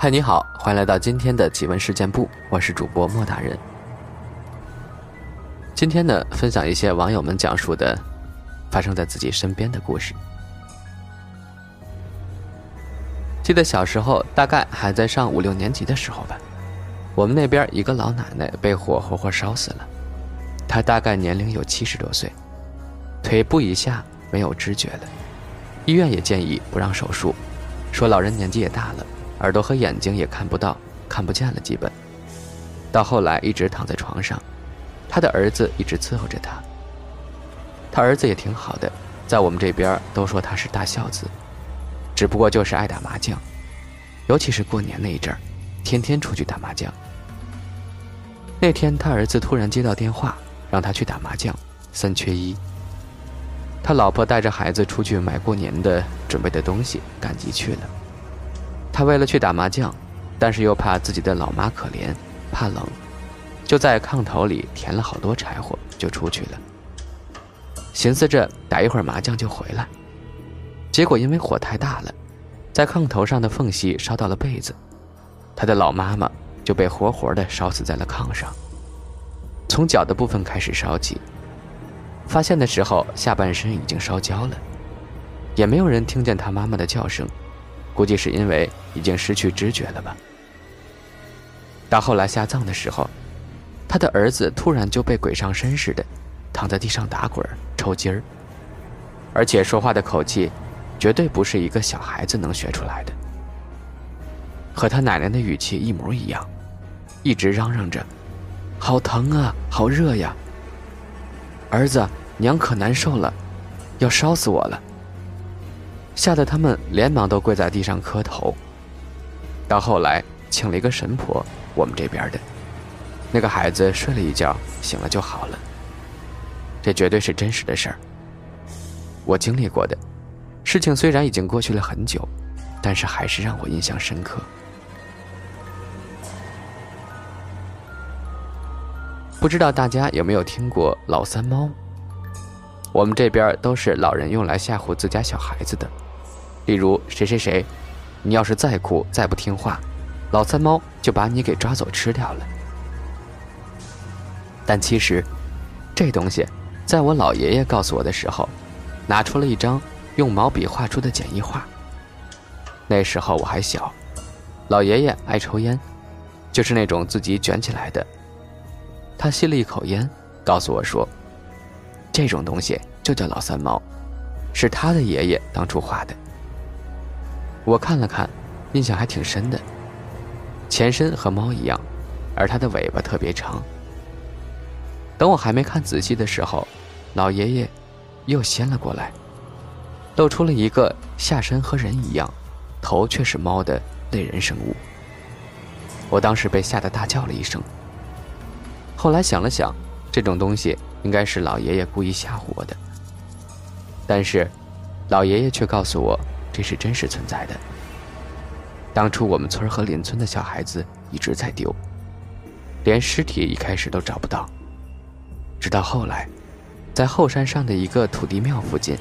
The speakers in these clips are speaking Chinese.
嗨，你好，欢迎来到今天的奇闻事件部，我是主播莫大人。今天呢，分享一些网友们讲述的发生在自己身边的故事。记得小时候，大概还在上五六年级的时候吧，我们那边一个老奶奶被火活活烧死了，她大概年龄有七十多岁，腿部以下没有知觉了，医院也建议不让手术，说老人年纪也大了，耳朵和眼睛也看不到，看不见了，基本。到后来一直躺在床上。他的儿子一直伺候着他。他儿子也挺好的，在我们这边都说他是大孝子，只不过就是爱打麻将，尤其是过年那一阵儿，天天出去打麻将。那天他儿子突然接到电话，让他去打麻将，三缺一。他老婆带着孩子出去买过年的准备的东西，赶集去了。他为了去打麻将，但是又怕自己的老妈可怜，怕冷。就在炕头里填了好多柴火，就出去了。寻思着打一会儿麻将就回来，结果因为火太大了，在炕头上的缝隙烧到了被子，他的老妈妈就被活活的烧死在了炕上。从脚的部分开始烧起，发现的时候下半身已经烧焦了，也没有人听见他妈妈的叫声，估计是因为已经失去知觉了吧。到后来下葬的时候。他的儿子突然就被鬼上身似的，躺在地上打滚抽筋儿，而且说话的口气，绝对不是一个小孩子能学出来的，和他奶奶的语气一模一样，一直嚷嚷着：“好疼啊，好热呀！儿子，娘可难受了，要烧死我了。”吓得他们连忙都跪在地上磕头。到后来，请了一个神婆，我们这边的。那个孩子睡了一觉，醒了就好了。这绝对是真实的事儿，我经历过的。事情虽然已经过去了很久，但是还是让我印象深刻。不知道大家有没有听过“老三猫”？我们这边都是老人用来吓唬自家小孩子的。例如谁谁谁，你要是再哭再不听话，老三猫就把你给抓走吃掉了。但其实，这东西，在我老爷爷告诉我的时候，拿出了一张用毛笔画出的简易画。那时候我还小，老爷爷爱抽烟，就是那种自己卷起来的。他吸了一口烟，告诉我说：“这种东西就叫老三猫，是他的爷爷当初画的。”我看了看，印象还挺深的。前身和猫一样，而它的尾巴特别长。等我还没看仔细的时候，老爷爷又掀了过来，露出了一个下身和人一样，头却是猫的类人生物。我当时被吓得大叫了一声。后来想了想，这种东西应该是老爷爷故意吓唬我的。但是，老爷爷却告诉我这是真实存在的。当初我们村和邻村的小孩子一直在丢，连尸体一开始都找不到。直到后来，在后山上的一个土地庙附近，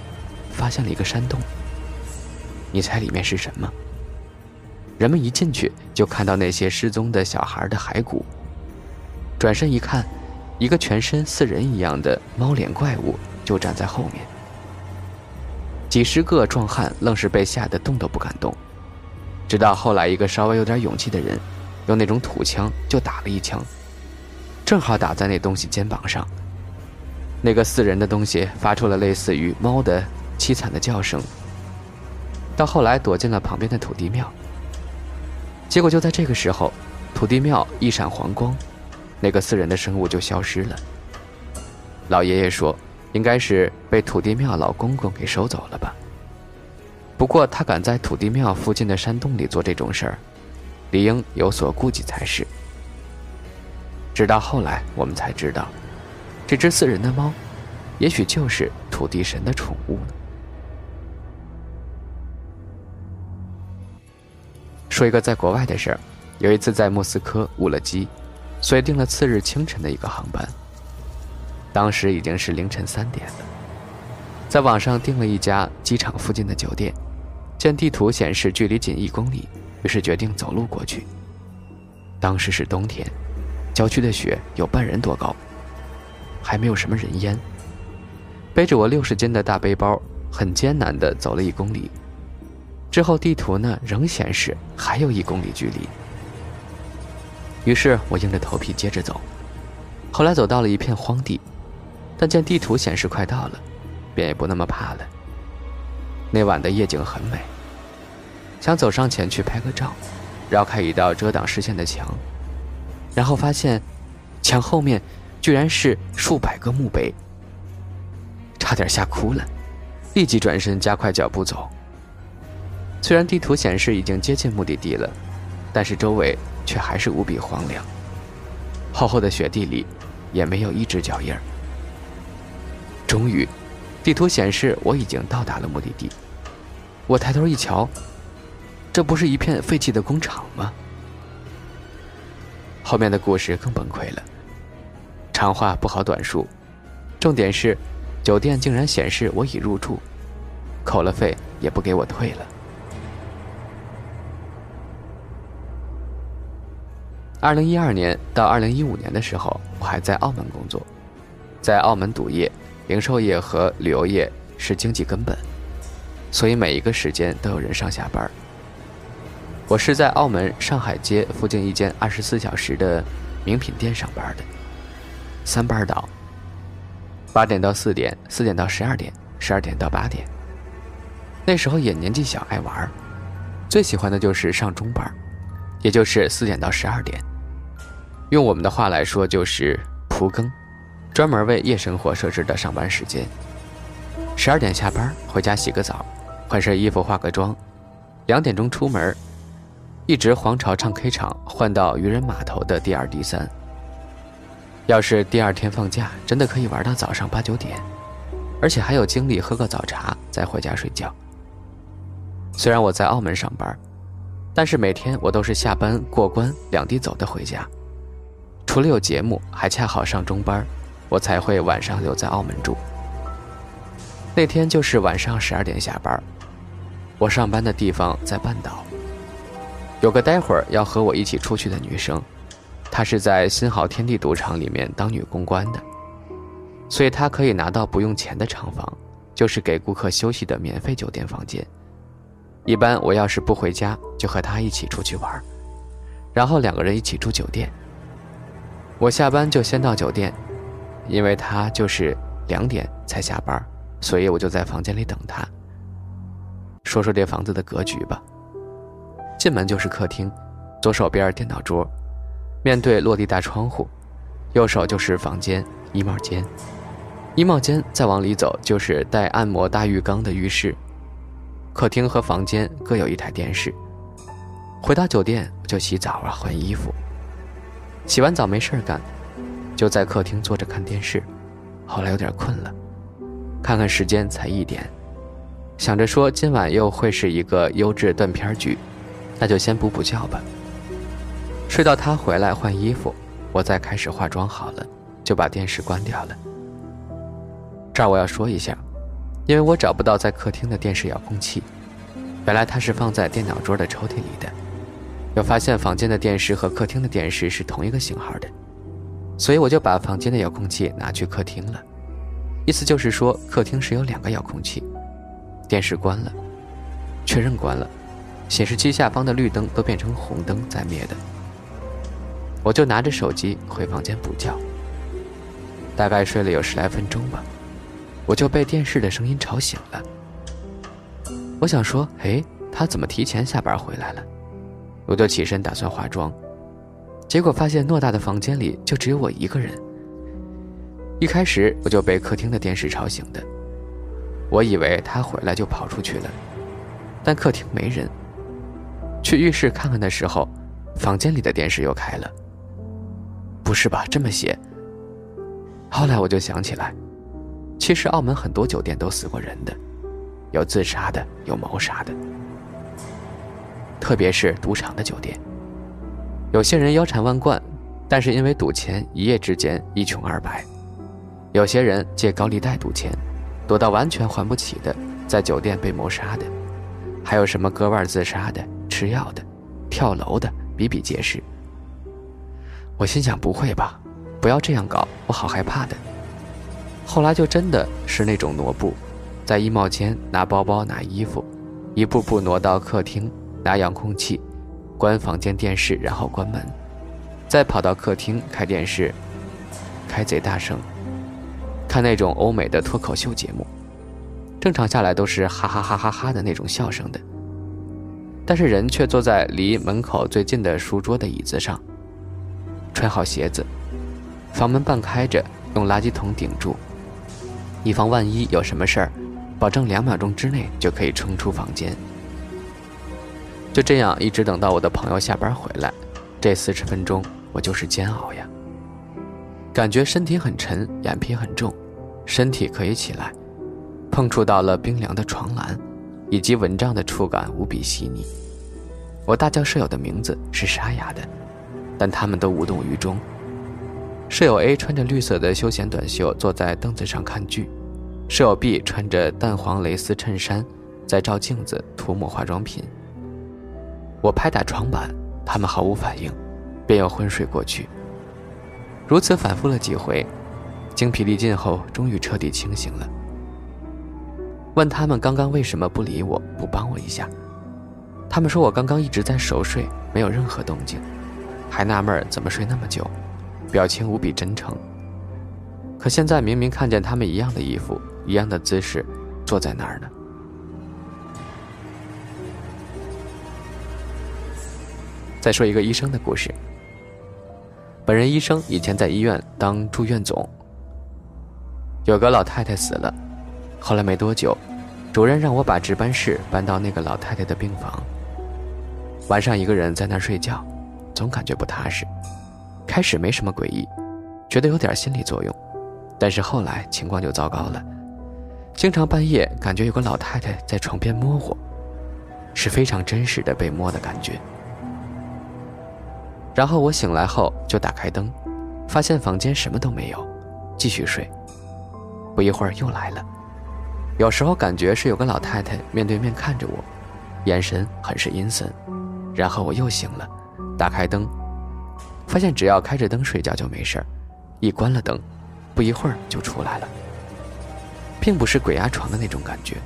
发现了一个山洞。你猜里面是什么？人们一进去就看到那些失踪的小孩的骸骨。转身一看，一个全身似人一样的猫脸怪物就站在后面。几十个壮汉愣是被吓得动都不敢动。直到后来，一个稍微有点勇气的人，用那种土枪就打了一枪，正好打在那东西肩膀上。那个死人的东西发出了类似于猫的凄惨的叫声，到后来躲进了旁边的土地庙。结果就在这个时候，土地庙一闪黄光，那个死人的生物就消失了。老爷爷说，应该是被土地庙老公公给收走了吧。不过他敢在土地庙附近的山洞里做这种事儿，理应有所顾忌才是。直到后来我们才知道。这只死人的猫，也许就是土地神的宠物呢。说一个在国外的事儿，有一次在莫斯科误了机，所以订了次日清晨的一个航班。当时已经是凌晨三点了，在网上订了一家机场附近的酒店，见地图显示距离仅一公里，于是决定走路过去。当时是冬天，郊区的雪有半人多高，还没有什么人烟。背着我六十斤的大背包，很艰难地走了一公里。之后地图呢仍显示还有一公里距离，于是我硬着头皮接着走。后来走到了一片荒地，但见地图显示快到了，便也不那么怕了。那晚的夜景很美，想走上前去拍个照，绕开一道遮挡视线的墙，然后发现墙后面居然是数百个墓碑，差点吓哭了，立即转身加快脚步走。虽然地图显示已经接近目的地了，但是周围却还是无比荒凉，厚厚的雪地里也没有一只脚印儿。终于，地图显示我已经到达了目的地。我抬头一瞧，这不是一片废弃的工厂吗？后面的故事更崩溃了。长话不好短述，重点是，酒店竟然显示我已入住，扣了费也不给我退了。二零一二年到二零一五年的时候，我还在澳门工作，在澳门赌业、零售业和旅游业是经济根本，所以每一个时间都有人上下班。我是在澳门上海街附近一间二十四小时的名品店上班的，三班倒，八点到四点，四点到十二点，十二点到八点。那时候也年纪小，爱玩，最喜欢的就是上中班。也就是四点到十二点，用我们的话来说就是蒲更，专门为夜生活设置的上班时间。十二点下班回家洗个澡，换身衣服化个妆，两点钟出门，一直皇朝唱 K 场换到渔人码头的第二、第三。要是第二天放假，真的可以玩到早上八九点，而且还有精力喝个早茶再回家睡觉。虽然我在澳门上班。但是每天我都是下班过关两地走的回家，除了有节目，还恰好上中班，我才会晚上留在澳门住。那天就是晚上十二点下班，我上班的地方在半岛，有个待会儿要和我一起出去的女生，她是在新豪天地赌场里面当女公关的，所以她可以拿到不用钱的厂房，就是给顾客休息的免费酒店房间。一般我要是不回家，就和她一起出去玩，然后两个人一起住酒店。我下班就先到酒店，因为他就是两点才下班，所以我就在房间里等他。说说这房子的格局吧，进门就是客厅，左手边电脑桌，面对落地大窗户，右手就是房间衣帽间，衣帽间再往里走就是带按摩大浴缸的浴室。客厅和房间各有一台电视。回到酒店就洗澡啊，换衣服。洗完澡没事干，就在客厅坐着看电视。后来有点困了，看看时间才一点，想着说今晚又会是一个优质断片剧，那就先补补觉吧。睡到他回来换衣服，我再开始化妆好了，就把电视关掉了。这儿我要说一下。因为我找不到在客厅的电视遥控器，原来它是放在电脑桌的抽屉里的。又发现房间的电视和客厅的电视是同一个型号的，所以我就把房间的遥控器拿去客厅了。意思就是说，客厅是有两个遥控器。电视关了，确认关了，显示器下方的绿灯都变成红灯在灭的。我就拿着手机回房间补觉，大概睡了有十来分钟吧。我就被电视的声音吵醒了。我想说：“哎，他怎么提前下班回来了？”我就起身打算化妆，结果发现偌大的房间里就只有我一个人。一开始我就被客厅的电视吵醒的，我以为他回来就跑出去了，但客厅没人。去浴室看看的时候，房间里的电视又开了。不是吧，这么邪？后来我就想起来。其实澳门很多酒店都死过人的，有自杀的，有谋杀的。特别是赌场的酒店，有些人腰缠万贯，但是因为赌钱一夜之间一穷二白；有些人借高利贷赌钱，赌到完全还不起的，在酒店被谋杀的；还有什么割腕自杀的、吃药的，跳楼的比比皆是。我心想：不会吧，不要这样搞，我好害怕的。后来就真的是那种挪步，在衣帽间拿包包、拿衣服，一步步挪到客厅拿遥控器，关房间电视，然后关门，再跑到客厅开电视，开贼大声，看那种欧美的脱口秀节目，正常下来都是哈哈哈哈哈的那种笑声的，但是人却坐在离门口最近的书桌的椅子上。穿好鞋子，房门半开着，用垃圾桶顶住，以防万一有什么事儿，保证两秒钟之内就可以冲出房间。就这样一直等到我的朋友下班回来，这四十分钟我就是煎熬呀。感觉身体很沉，眼皮很重，身体可以起来，碰触到了冰凉的床栏，以及蚊帐的触感无比细腻。我大叫舍友的名字是沙哑的。但他们都无动于衷。舍友 A 穿着绿色的休闲短袖，坐在凳子上看剧；舍友 B 穿着淡黄蕾丝衬衫，在照镜子涂抹化妆品。我拍打床板，他们毫无反应，便又昏睡过去。如此反复了几回，精疲力尽后，终于彻底清醒了。问他们刚刚为什么不理我，不帮我一下？他们说我刚刚一直在熟睡，没有任何动静。还纳闷怎么睡那么久，表情无比真诚。可现在明明看见他们一样的衣服，一样的姿势，坐在那儿呢。再说一个医生的故事。本人医生以前在医院当住院总，有个老太太死了，后来没多久，主任让我把值班室搬到那个老太太的病房。晚上一个人在那儿睡觉。总感觉不踏实，开始没什么诡异，觉得有点心理作用，但是后来情况就糟糕了，经常半夜感觉有个老太太在床边摸我，是非常真实的被摸的感觉。然后我醒来后就打开灯，发现房间什么都没有，继续睡。不一会儿又来了，有时候感觉是有个老太太面对面看着我，眼神很是阴森，然后我又醒了。打开灯，发现只要开着灯睡觉就没事，一关了灯，不一会儿就出来了，并不是鬼压床的那种感觉。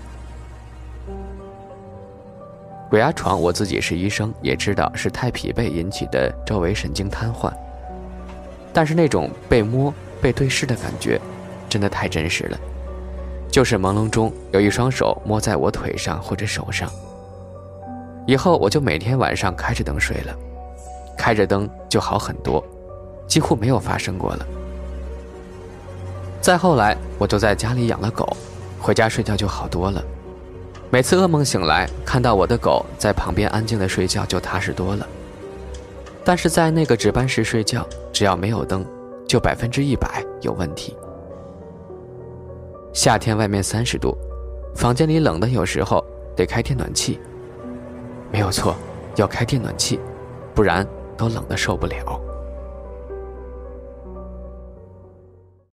鬼压床，我自己是医生，也知道是太疲惫引起的周围神经瘫痪。但是那种被摸、被对视的感觉，真的太真实了，就是朦胧中有一双手摸在我腿上或者手上。以后我就每天晚上开着灯睡了。开着灯就好很多，几乎没有发生过了。再后来，我就在家里养了狗，回家睡觉就好多了。每次噩梦醒来，看到我的狗在旁边安静的睡觉，就踏实多了。但是在那个值班室睡觉，只要没有灯，就百分之一百有问题。夏天外面三十度，房间里冷的，有时候得开电暖气。没有错，要开电暖气，不然。都冷得受不了。